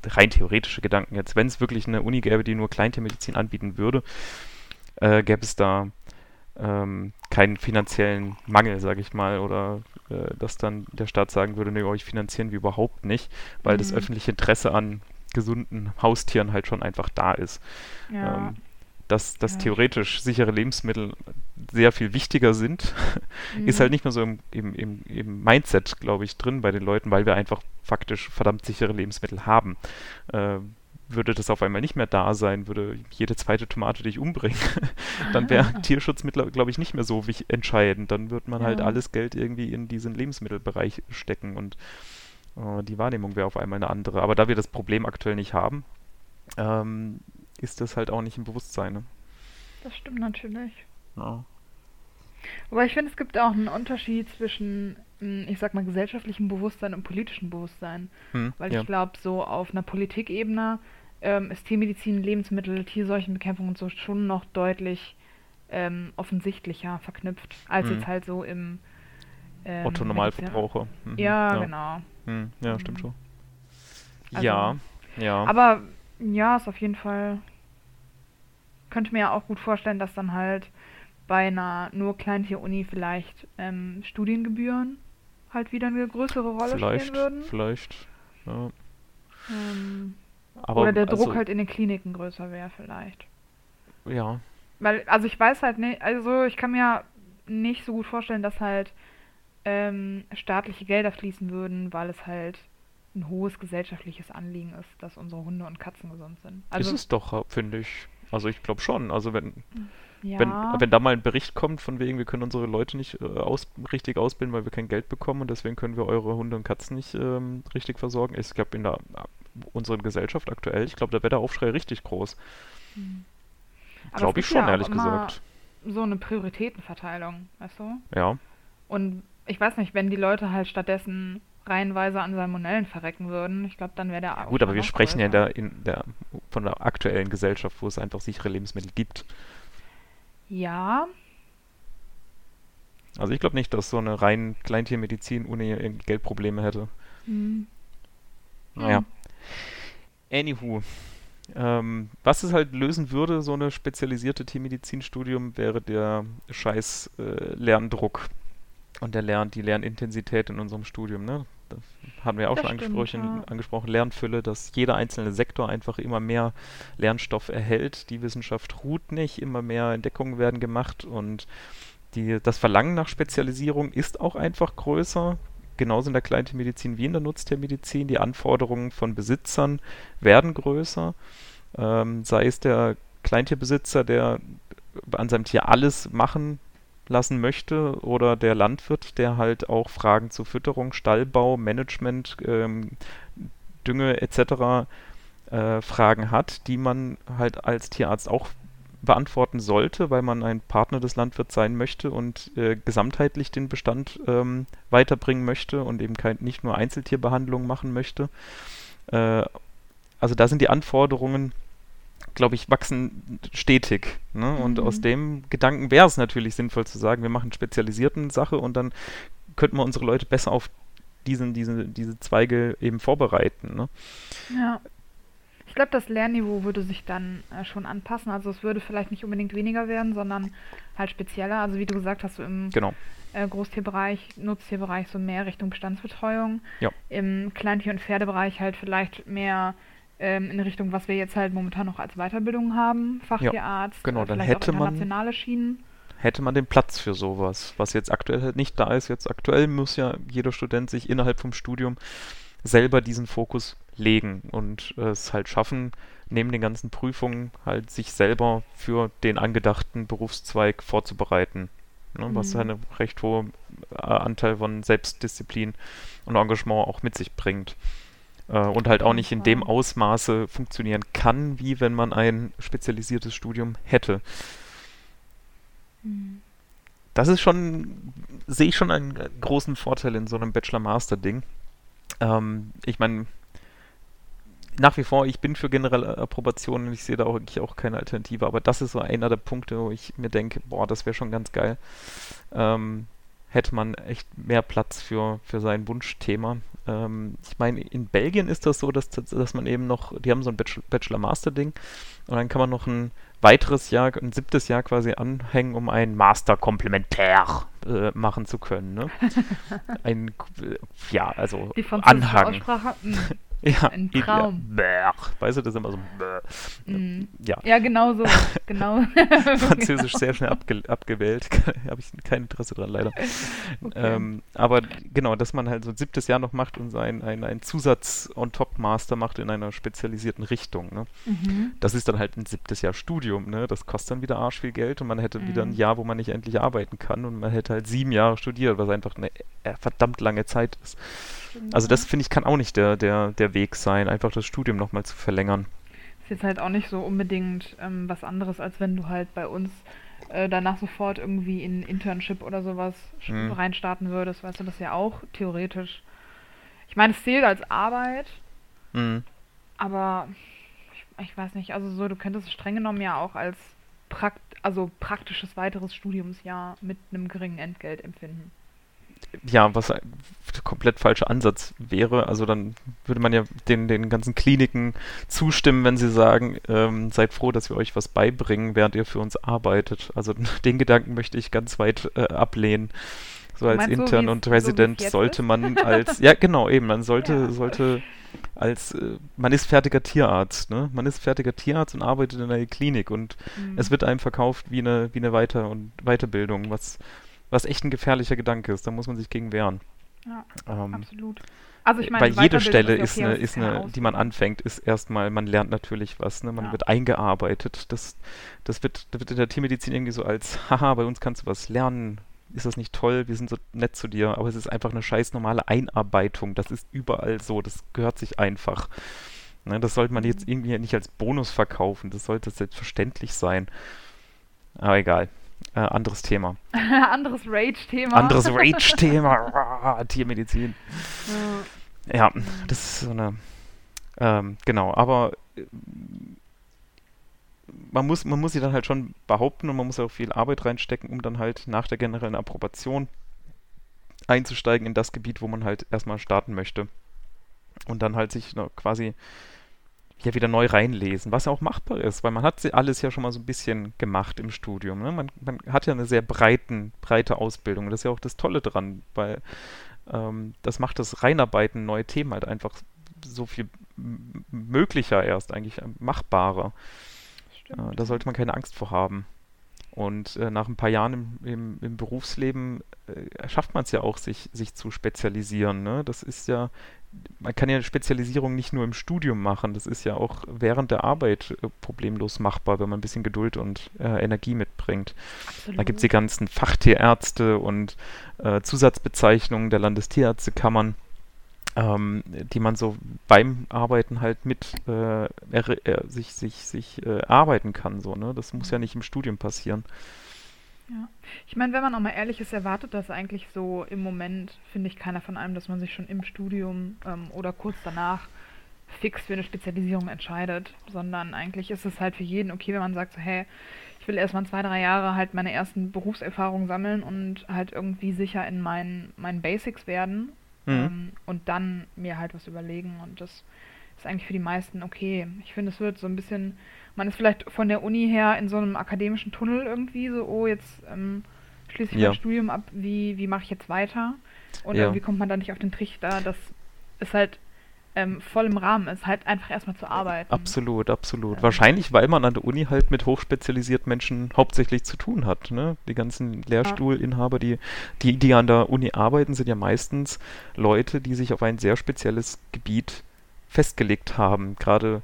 rein theoretische Gedanken jetzt, wenn es wirklich eine Uni gäbe, die nur Kleintiermedizin anbieten würde, äh, gäbe es da ähm, keinen finanziellen Mangel, sage ich mal, oder äh, dass dann der Staat sagen würde, nee, euch finanzieren wir überhaupt nicht, weil mhm. das öffentliche Interesse an gesunden Haustieren halt schon einfach da ist. Ja. Ähm, dass, dass ja. theoretisch sichere Lebensmittel sehr viel wichtiger sind, mhm. ist halt nicht mehr so im, im, im, im Mindset, glaube ich, drin bei den Leuten, weil wir einfach faktisch verdammt sichere Lebensmittel haben. Äh, würde das auf einmal nicht mehr da sein, würde jede zweite Tomate dich umbringen, dann wäre Tierschutz, glaube ich, nicht mehr so entscheidend. Dann wird man halt Ja. alles Geld irgendwie in diesen Lebensmittelbereich stecken und äh, die Wahrnehmung wäre auf einmal eine andere. Aber da wir das Problem aktuell nicht haben, ähm, ist das halt auch nicht im Bewusstsein. Ne? Das stimmt natürlich. Ja. Aber ich finde, es gibt auch einen Unterschied zwischen, mh, ich sag mal, gesellschaftlichem Bewusstsein und politischem Bewusstsein. Hm, Weil ja. ich glaube, so auf einer Politikebene ähm, ist Tiermedizin, Lebensmittel, Tierseuchenbekämpfung und so schon noch deutlich ähm, offensichtlicher verknüpft, als Mhm. jetzt halt so im ähm, Otto Normalverbraucher. Mhm, Ja, genau. Hm, ja, stimmt Mhm. schon. Also- ja, ja. Aber ja, ist auf jeden Fall. Könnte mir ja auch gut vorstellen, dass dann halt bei einer nur Kleintier-Uni vielleicht ähm, Studiengebühren halt wieder eine größere Rolle vielleicht, spielen würden. vielleicht. Ja. Ähm, Aber oder der Druck also, halt in den Kliniken größer wäre vielleicht. Ja, Weil, also ich weiß halt nicht, also ich kann mir nicht so gut vorstellen, dass halt ähm, staatliche Gelder fließen würden, weil es halt ein hohes gesellschaftliches Anliegen ist, dass unsere Hunde und Katzen gesund sind. Also ist es doch, finde ich. Also ich glaube schon. Also wenn, ja, wenn, wenn da mal ein Bericht kommt von wegen, wir können unsere Leute nicht äh, aus, richtig ausbilden, weil wir kein Geld bekommen und deswegen können wir eure Hunde und Katzen nicht ähm, richtig versorgen. Ich glaube in der äh, unseren Gesellschaft aktuell, ich glaube, da wäre der Aufschrei richtig groß. Hm. Aber Glaube ich schon, ja ehrlich gesagt. So eine Prioritätenverteilung, weißt du? Ja. Und ich weiß nicht, wenn die Leute halt stattdessen reihenweise an Salmonellen verrecken würden, ich glaube, dann wäre der Gut, aber wir sprechen ja in größer. der, in der von der aktuellen Gesellschaft, wo es einfach sichere Lebensmittel gibt. Ja, Also ich glaube nicht, dass so eine rein Kleintiermedizin-Uni irgendwie Geldprobleme hätte. hm, Naja. Hm. Anywho. Ähm, was es halt lösen würde, so eine spezialisierte Tiermedizinstudium, wäre der scheiß äh, Lerndruck und der Lern, die Lernintensität in unserem Studium. Ne? Das haben wir auch Das schon stimmt, angesprochen, ja. angesprochen, Lernfülle, dass jeder einzelne Sektor einfach immer mehr Lernstoff erhält. Die Wissenschaft ruht nicht, immer mehr Entdeckungen werden gemacht und die, das Verlangen nach Spezialisierung ist auch einfach größer. Genauso in der Kleintiermedizin wie in der Nutztiermedizin. Die Anforderungen von Besitzern werden größer. Ähm, sei es der Kleintierbesitzer, der an seinem Tier alles machen lassen möchte, oder der Landwirt, der halt auch Fragen zu Fütterung, Stallbau, Management, ähm, Dünge etc. Äh, Fragen hat, die man halt als Tierarzt auch beantworten sollte, weil man ein Partner des Landwirts sein möchte und äh, gesamtheitlich den Bestand ähm, weiterbringen möchte und eben kein, nicht nur Einzeltierbehandlung machen möchte. Äh, also da sind die Anforderungen, glaube ich, wachsen stetig. Ne? Und Mhm. aus dem Gedanken wäre es natürlich sinnvoll zu sagen, wir machen spezialisierten Sache und dann könnten wir unsere Leute besser auf diesen, diese, diese Zweige eben vorbereiten. Ne? ja. Ich glaube, das Lernniveau würde sich dann äh, schon anpassen. Also es würde vielleicht nicht unbedingt weniger werden, sondern halt spezieller. Also wie du gesagt hast, so im Genau. äh, Großtierbereich, Nutztierbereich so mehr Richtung Bestandsbetreuung. Ja. Im Kleintier- und Pferdebereich halt vielleicht mehr ähm, in Richtung, was wir jetzt halt momentan noch als Weiterbildung haben, Fachtierarzt, genau, äh, dann hätte auch man- internationale Schienen. hätte man den Platz für sowas, was jetzt aktuell halt nicht da ist. Jetzt aktuell muss ja jeder Student sich innerhalb vom Studium selber diesen Fokus legen und äh, es halt schaffen, neben den ganzen Prüfungen halt sich selber für den angedachten Berufszweig vorzubereiten. Ne, was Mhm. einen recht hohen äh, Anteil von Selbstdisziplin und Engagement auch mit sich bringt. Äh, und halt auch nicht in dem. Ausmaße funktionieren kann, wie wenn man ein spezialisiertes Studium hätte Mhm. das ist schon, sehe ich schon einen großen Vorteil in so einem Bachelor-Master-Ding. Ähm, ich meine, nach wie vor, ich bin für generelle Approbation und ich sehe da auch auch keine Alternative, aber das ist so einer der Punkte, wo ich mir denke, boah, das wäre schon ganz geil. Ähm, hätte man echt mehr Platz für, für sein Wunschthema. Ähm, ich meine, in Belgien ist das so, dass, dass man eben noch, die haben so ein Bachelor- Bachelor-Master-Ding und dann kann man noch ein weiteres Jahr, ein siebtes Jahr quasi anhängen, um ein Master komplementär äh, machen zu können. Ne? Ein, äh, ja, also Anhang. Mhm. Ja, Ein Traum. Ja, weißt du, das ist immer so. Mhm. Ja, Ja, genau so. genau. Französisch sehr schnell abge abgewählt. Habe ich kein Interesse dran, leider. Okay. Ähm, aber genau, dass man halt so ein siebtes Jahr noch macht und ein, ein, ein Zusatz-on-top-Master macht in einer spezialisierten Richtung. Ne? Mhm. Das ist dann halt ein siebtes Jahr Studium. Ne? Das kostet dann wieder arsch viel Geld und man hätte wieder ein Mhm. Jahr, wo man nicht endlich arbeiten kann und man hätte halt sieben Jahre studiert, was einfach eine äh, verdammt lange Zeit ist. Also das finde ich kann auch nicht der, der, der Weg sein, einfach das Studium nochmal zu verlängern. Ist jetzt halt auch nicht so unbedingt ähm, was anderes, als wenn du halt bei uns äh, danach sofort irgendwie in Internship oder sowas Mhm. reinstarten würdest. Weißt du, das ist ja auch theoretisch. Ich meine, es zählt als Arbeit, Mhm. aber ich, ich weiß nicht, also so, du könntest es streng genommen ja auch als prakt also praktisches weiteres Studiumsjahr mit einem geringen Entgelt empfinden. Ja, was ein komplett falscher Ansatz wäre. Also dann würde man ja den, den ganzen Kliniken zustimmen, wenn sie sagen, ähm, seid froh, dass wir euch was beibringen, während ihr für uns arbeitet. Also den Gedanken möchte ich ganz weit äh, ablehnen. So als so, Intern und so wie's Resident jetzt sollte man als, ja genau, eben, man sollte, Ja. sollte als, äh, man ist fertiger Tierarzt, ne? Man ist fertiger Tierarzt und arbeitet in einer Klinik und Mhm. es wird einem verkauft wie eine, wie eine Weiter- und Weiterbildung, was, was echt ein gefährlicher Gedanke ist. Da muss man sich gegen wehren. ja, Ähm, absolut. Also ich meine, weil jede Stelle ist eine, ist eine, die man anfängt, ist erstmal, man lernt natürlich was, ne? Man Ja. wird eingearbeitet. Das, das wird, das wird in der Tiermedizin irgendwie so als, haha, bei uns kannst du was lernen. Ist das nicht toll? Wir sind so nett zu dir. Aber es ist einfach eine scheiß normale Einarbeitung. Das ist überall so. Das gehört sich einfach. Ne? Das sollte man jetzt Mhm. irgendwie nicht als Bonus verkaufen. Das sollte selbstverständlich sein. Aber egal. Äh, anderes Thema. Anderes Rage-Thema. Anderes Rage-Thema. Tiermedizin. Ja. Ja, das ist so eine. Ähm, genau, aber äh, man muss, man muss sie dann halt schon behaupten und man muss auch viel Arbeit reinstecken, um dann halt nach der generellen Approbation einzusteigen in das Gebiet, wo man halt erstmal starten möchte. Und dann halt sich quasi ja wieder neu reinlesen, was ja auch machbar ist, weil man hat sie alles ja schon mal so ein bisschen gemacht im Studium. Ne? Man, man hat ja eine sehr breiten, breite Ausbildung. Und das ist ja auch das Tolle dran, weil ähm, das macht das Reinarbeiten, neue Themen halt einfach so viel möglicher erst, eigentlich äh, machbarer. Äh, da sollte man keine Angst vor haben. Und äh, nach ein paar Jahren im, im, im Berufsleben äh, schafft man es ja auch, sich, sich zu spezialisieren. Ne? Das ist ja, man kann ja Spezialisierung nicht nur im Studium machen, das ist ja auch während der Arbeit äh, problemlos machbar, wenn man ein bisschen Geduld und äh, Energie mitbringt. Da gibt es die Absolut. ganzen Fachtierärzte und äh, Zusatzbezeichnungen der Landestierärztekammern, ähm, die man so beim Arbeiten halt mit äh, er, sich, sich, sich äh, arbeiten kann. So, ne? Das muss ja nicht im Studium passieren. Ja. Ich meine, wenn man auch mal ehrlich ist, erwartet das eigentlich so im Moment, finde ich, keiner von einem, dass man sich schon im Studium ähm, oder kurz danach fix für eine Spezialisierung entscheidet, sondern eigentlich ist es halt für jeden okay, wenn man sagt so, hey, ich will erstmal zwei, drei Jahre halt meine ersten Berufserfahrungen sammeln und halt irgendwie sicher in meinen, meinen Basics werden Mhm. ähm, und dann mir halt was überlegen und das ist eigentlich für die meisten okay. Ich finde, es wird so ein bisschen, man ist vielleicht von der Uni her in so einem akademischen Tunnel irgendwie, so, oh, jetzt ähm, schließe ich Ja. mein Studium ab, wie, wie mache ich jetzt weiter? Und Ja. irgendwie kommt man da nicht auf den Trichter, dass es halt ähm, voll im Rahmen ist, halt einfach erstmal zu arbeiten. Absolut, absolut. Ähm. Wahrscheinlich, weil man an der Uni halt mit hochspezialisierten Menschen hauptsächlich zu tun hat. Ne? Die ganzen Lehrstuhlinhaber, die, die, die an der Uni arbeiten, sind ja meistens Leute, die sich auf ein sehr spezielles Gebiet festgelegt haben. Gerade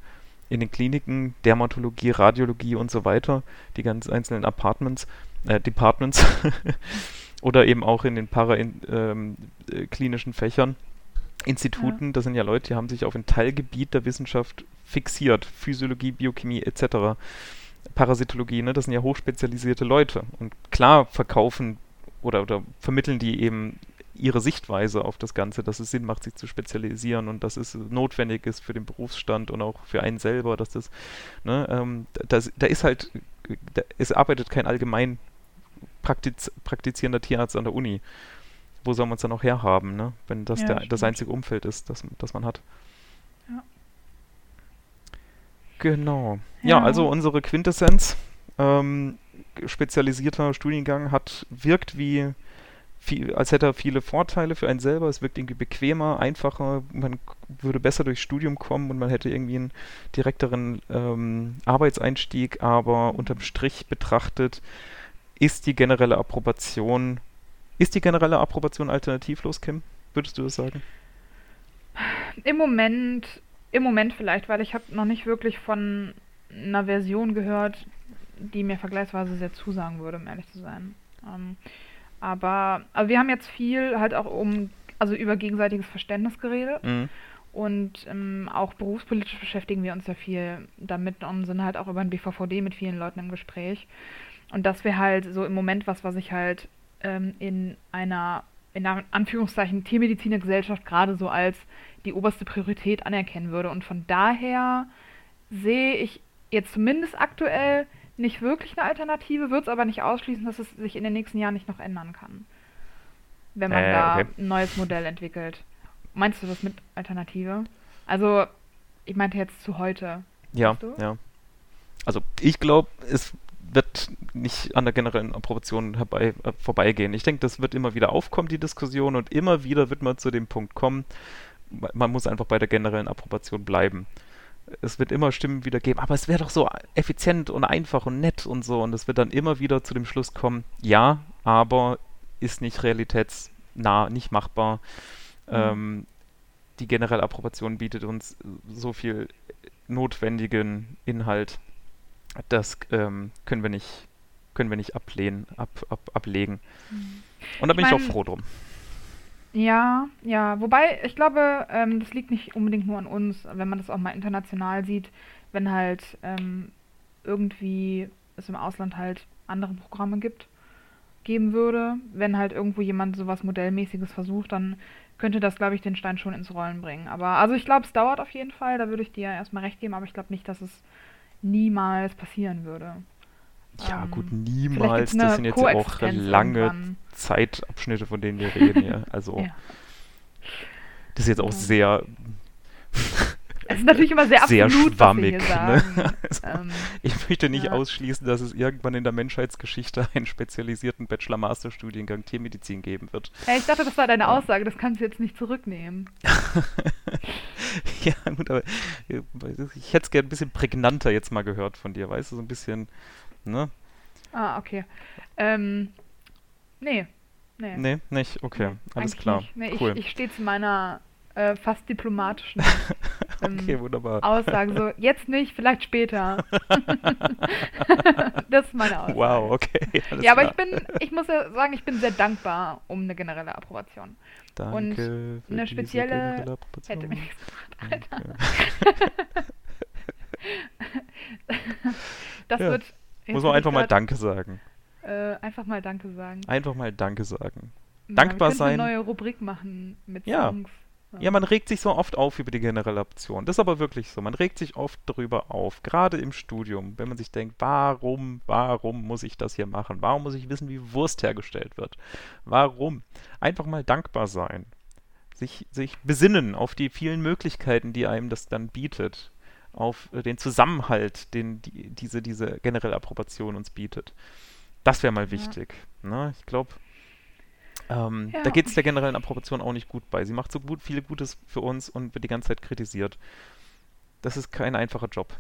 in den Kliniken, Dermatologie, Radiologie und so weiter, die ganz einzelnen Apartments, äh, Departments oder eben auch in den paraklinischen ähm, äh, Fächern. Instituten, das sind ja Leute, die haben sich auf ein Teilgebiet der Wissenschaft fixiert. Physiologie, Biochemie etc. Parasitologie, ne? das sind ja hochspezialisierte Leute. Und klar verkaufen oder, oder vermitteln die eben ihre Sichtweise auf das Ganze, dass es Sinn macht, sich zu spezialisieren und dass es notwendig ist für den Berufsstand und auch für einen selber, dass das, ne, ähm, das, da ist halt, da, es arbeitet kein allgemein praktiz, praktizierender Tierarzt an der Uni. Wo soll man es dann auch herhaben, ne? wenn das Ja, der, das einzige Umfeld ist, das, das man hat. Ja. Genau. Ja, Ja. also unsere Quintessenz, ähm, spezialisierter Studiengang hat, wirkt wie, viel, als hätte er viele Vorteile für einen selber. Es wirkt irgendwie bequemer, einfacher. Man würde besser durchs Studium kommen und man hätte irgendwie einen direkteren ähm, Arbeitseinstieg. Aber unterm Strich betrachtet ist die generelle Approbation, ist die generelle Approbation alternativlos, Kim? Würdest du das sagen? Im Moment, im Moment vielleicht, weil ich habe noch nicht wirklich von einer Version gehört, die mir vergleichsweise sehr zusagen würde, um ehrlich zu sein. Ähm, aber also wir haben jetzt viel halt auch um, also über gegenseitiges Verständnis geredet. Mhm. Und ähm, auch berufspolitisch beschäftigen wir uns ja viel damit und sind halt auch über den BVVD mit vielen Leuten im Gespräch. Und das wäre halt so im Moment was, was ich halt ähm, in einer, in Anführungszeichen, Tiermedizinergesellschaft gerade so als die oberste Priorität anerkennen würde. Und von daher sehe ich jetzt zumindest aktuell nicht wirklich eine Alternative, wird es aber nicht ausschließen, dass es sich in den nächsten Jahren nicht noch ändern kann. Wenn man äh, da okay. ein neues Modell entwickelt. Meinst du das mit Alternative? Also, ich meinte jetzt zu heute. Ja, ja. Also, ich glaube, es wird nicht an der generellen Approbation herbei, äh, vorbeigehen. Ich denke, das wird immer wieder aufkommen, die Diskussion, und immer wieder wird man zu dem Punkt kommen, man muss einfach bei der generellen Approbation bleiben es wird immer Stimmen wieder geben, aber es wäre doch so effizient und einfach und nett und so. Und es wird dann immer wieder zu dem Schluss kommen, ja, aber ist nicht realitätsnah, nicht machbar. Mhm. Ähm, die generelle Approbation bietet uns so viel notwendigen Inhalt, das ähm, können wir nicht, können wir nicht ablehnen, ab, ab, ablegen. Mhm. Und da bin ich, mein, ich auch froh drum. Ja, ja. Wobei, ich glaube, ähm, das liegt nicht unbedingt nur an uns, wenn man das auch mal international sieht, wenn halt ähm, irgendwie es im Ausland halt andere Programme gibt, geben würde. Wenn halt irgendwo jemand sowas Modellmäßiges versucht, dann könnte das, glaube ich, den Stein schon ins Rollen bringen. Aber also ich glaube, es dauert auf jeden Fall, da würde ich dir erstmal recht geben, aber ich glaube nicht, dass es niemals passieren würde. Ja, ähm, gut, niemals. Das sind jetzt ja auch lange irgendwann. Zeitabschnitte, von denen wir reden. ja. Also, ja. das ist jetzt auch sehr. Es ist natürlich immer sehr, sehr absolut, schwammig. Ne? Also, ähm, ich möchte nicht ja. ausschließen, dass es irgendwann in der Menschheitsgeschichte einen spezialisierten Bachelor-Master-Studiengang Tiermedizin geben wird. Ja, ich dachte, das war deine Aussage, das kannst du jetzt nicht zurücknehmen. ja, gut, aber ich hätte es gerne ein bisschen prägnanter jetzt mal gehört von dir, weißt du, so ein bisschen ne? Ah, okay. Ähm, nee. Nee. Nee, nicht? Okay, nee, alles klar. Nee, cool. Ich, ich stehe zu meiner äh, fast diplomatischen ähm, okay, wunderbar. Aussage. So, jetzt nicht, vielleicht später. das ist meine Aussage. Wow, okay. ja, aber ich bin, ich muss ja sagen, ich bin sehr dankbar um eine generelle Approbation. Danke Und eine spezielle hätte mir nichts gemacht, Alter. das ja. wird muss man einfach mal Danke sagen. Äh, einfach mal Danke sagen. Einfach mal Danke sagen. Ja, Dankbar wir sein. eine neue Rubrik machen mit ja. Songs. Ja, man regt sich so oft auf über die generelle Option. Das ist aber wirklich so. Man regt sich oft darüber auf, gerade im Studium, wenn man sich denkt, warum, warum muss ich das hier machen? Warum muss ich wissen, wie Wurst hergestellt wird? Warum? Einfach mal dankbar sein. Sich, sich besinnen auf die vielen Möglichkeiten, die einem das dann bietet auf äh, den Zusammenhalt, den die, diese, diese generelle Approbation uns bietet. Das wäre mal wichtig. Ja. Ne? Ich glaube, ähm, ja. da geht es der generellen Approbation auch nicht gut bei. Sie macht so gut, viel Gutes für uns und wird die ganze Zeit kritisiert. Das ist kein einfacher Job.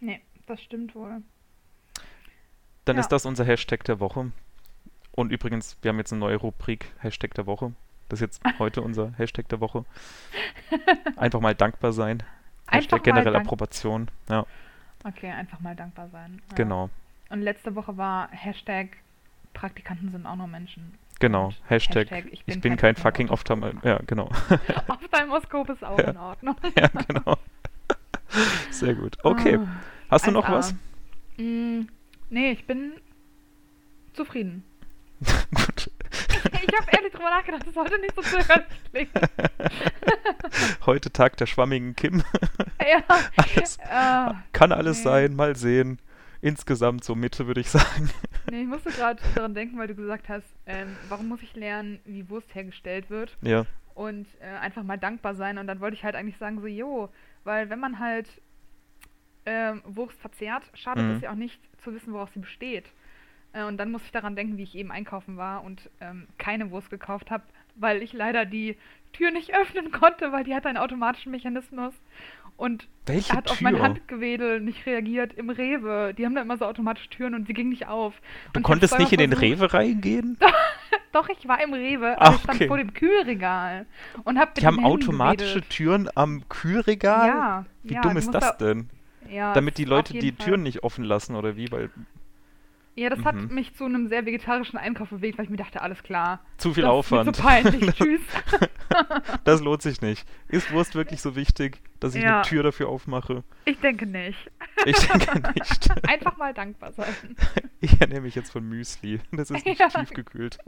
Nee, das stimmt wohl. Dann ja. ist das unser Hashtag der Woche. Und übrigens, wir haben jetzt eine neue Rubrik, Hashtag der Woche. Das ist jetzt heute unser Hashtag der Woche. Einfach mal dankbar sein. Hashtag generelle Approbation, ja. Okay, einfach mal dankbar sein. Ja. Genau. Und letzte Woche war Hashtag Praktikanten sind auch nur Menschen. Genau, Hashtag, Hashtag ich bin, ich bin kein fucking Ophthalmologe. Ja, genau. Ophthalmoskop ist auch in Ordnung. ja, genau. Sehr gut. Okay. Oh, Hast du noch was? Mm, nee, ich bin zufrieden. ich habe ehrlich drüber nachgedacht, das sollte nicht so zögerlich klingen. Heute Tag der schwammigen Kim. ja. Alles, uh, kann alles nee. sein, mal sehen. Insgesamt so Mitte, würde ich sagen. Nee, ich musste gerade daran denken, weil du gesagt hast, ähm, warum muss ich lernen, wie Wurst hergestellt wird? Ja. Und äh, einfach mal dankbar sein. Und dann wollte ich halt eigentlich sagen, so, jo, weil wenn man halt ähm, Wurst verzehrt, schadet mhm. es ja auch nicht zu wissen, woraus sie besteht. Äh, und dann musste ich daran denken, wie ich eben einkaufen war und ähm, keine Wurst gekauft habe, weil ich leider die Tür nicht öffnen konnte, weil die hat einen automatischen Mechanismus. Und Welche hat auf mein Tür? Handgewedel nicht reagiert im Rewe. Die haben da immer so automatische Türen und sie ging nicht auf. Du Und konntest nicht in den Rewe reingehen? Doch, ich war im Rewe, aber ich stand okay. vor dem Kühlregal und hab Die haben automatische gewedelt. Türen am Kühlregal? Ja, Wie ja, dumm du ist das da- denn? Ja, Damit die Leute die Fall. Türen nicht offen lassen oder wie? Weil Ja, das hat Mhm. mich zu einem sehr vegetarischen Einkauf bewegt, weil ich mir dachte, alles klar. zu viel das Aufwand. Ist zu peinlich. Tschüss. das lohnt sich nicht. Ist Wurst wirklich so wichtig, dass ich Ja. eine Tür dafür aufmache? Ich denke nicht. Ich denke nicht. Einfach mal dankbar sein. Ich ernähre mich jetzt von Müsli. Das ist nicht Ja. tiefgekühlt.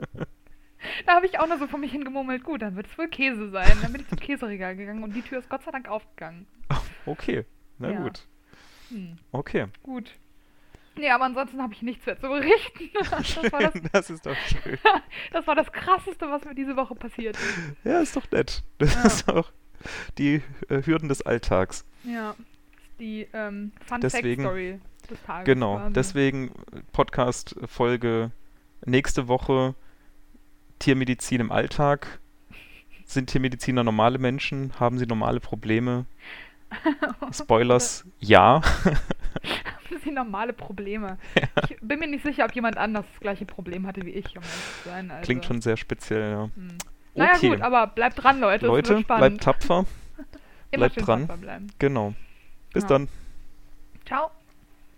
Da habe ich auch nur so vor mich hingemurmelt, gut, dann wird es wohl Käse sein. Dann bin ich zum Käseregal gegangen und die Tür ist Gott sei Dank aufgegangen. Okay, na Ja. gut. Hm, Okay. gut. Nee, aber ansonsten habe ich nichts mehr zu berichten. Das war das, das ist doch schön. das war das Krasseste, was mir diese Woche passiert ist. Ja, ist doch nett. Das Ja. ist auch die äh, Hürden des Alltags. Ja, die ähm, Fun Deswegen- Fact Story des Tages. Genau, quasi. deswegen Podcast-Folge nächste Woche Tiermedizin im Alltag. Sind Tiermediziner normale Menschen? Haben sie normale Probleme? Spoilers, ja. Sind normale Probleme. Ich bin mir nicht sicher, ob jemand anders das gleiche Problem hatte wie ich, um sein. Also, Klingt schon sehr speziell, ja. Hm. Naja Okay. gut, aber bleibt dran, Leute. Leute, bleibt tapfer. Bleibt dran. Genau. Bis Ja. dann. Ciao.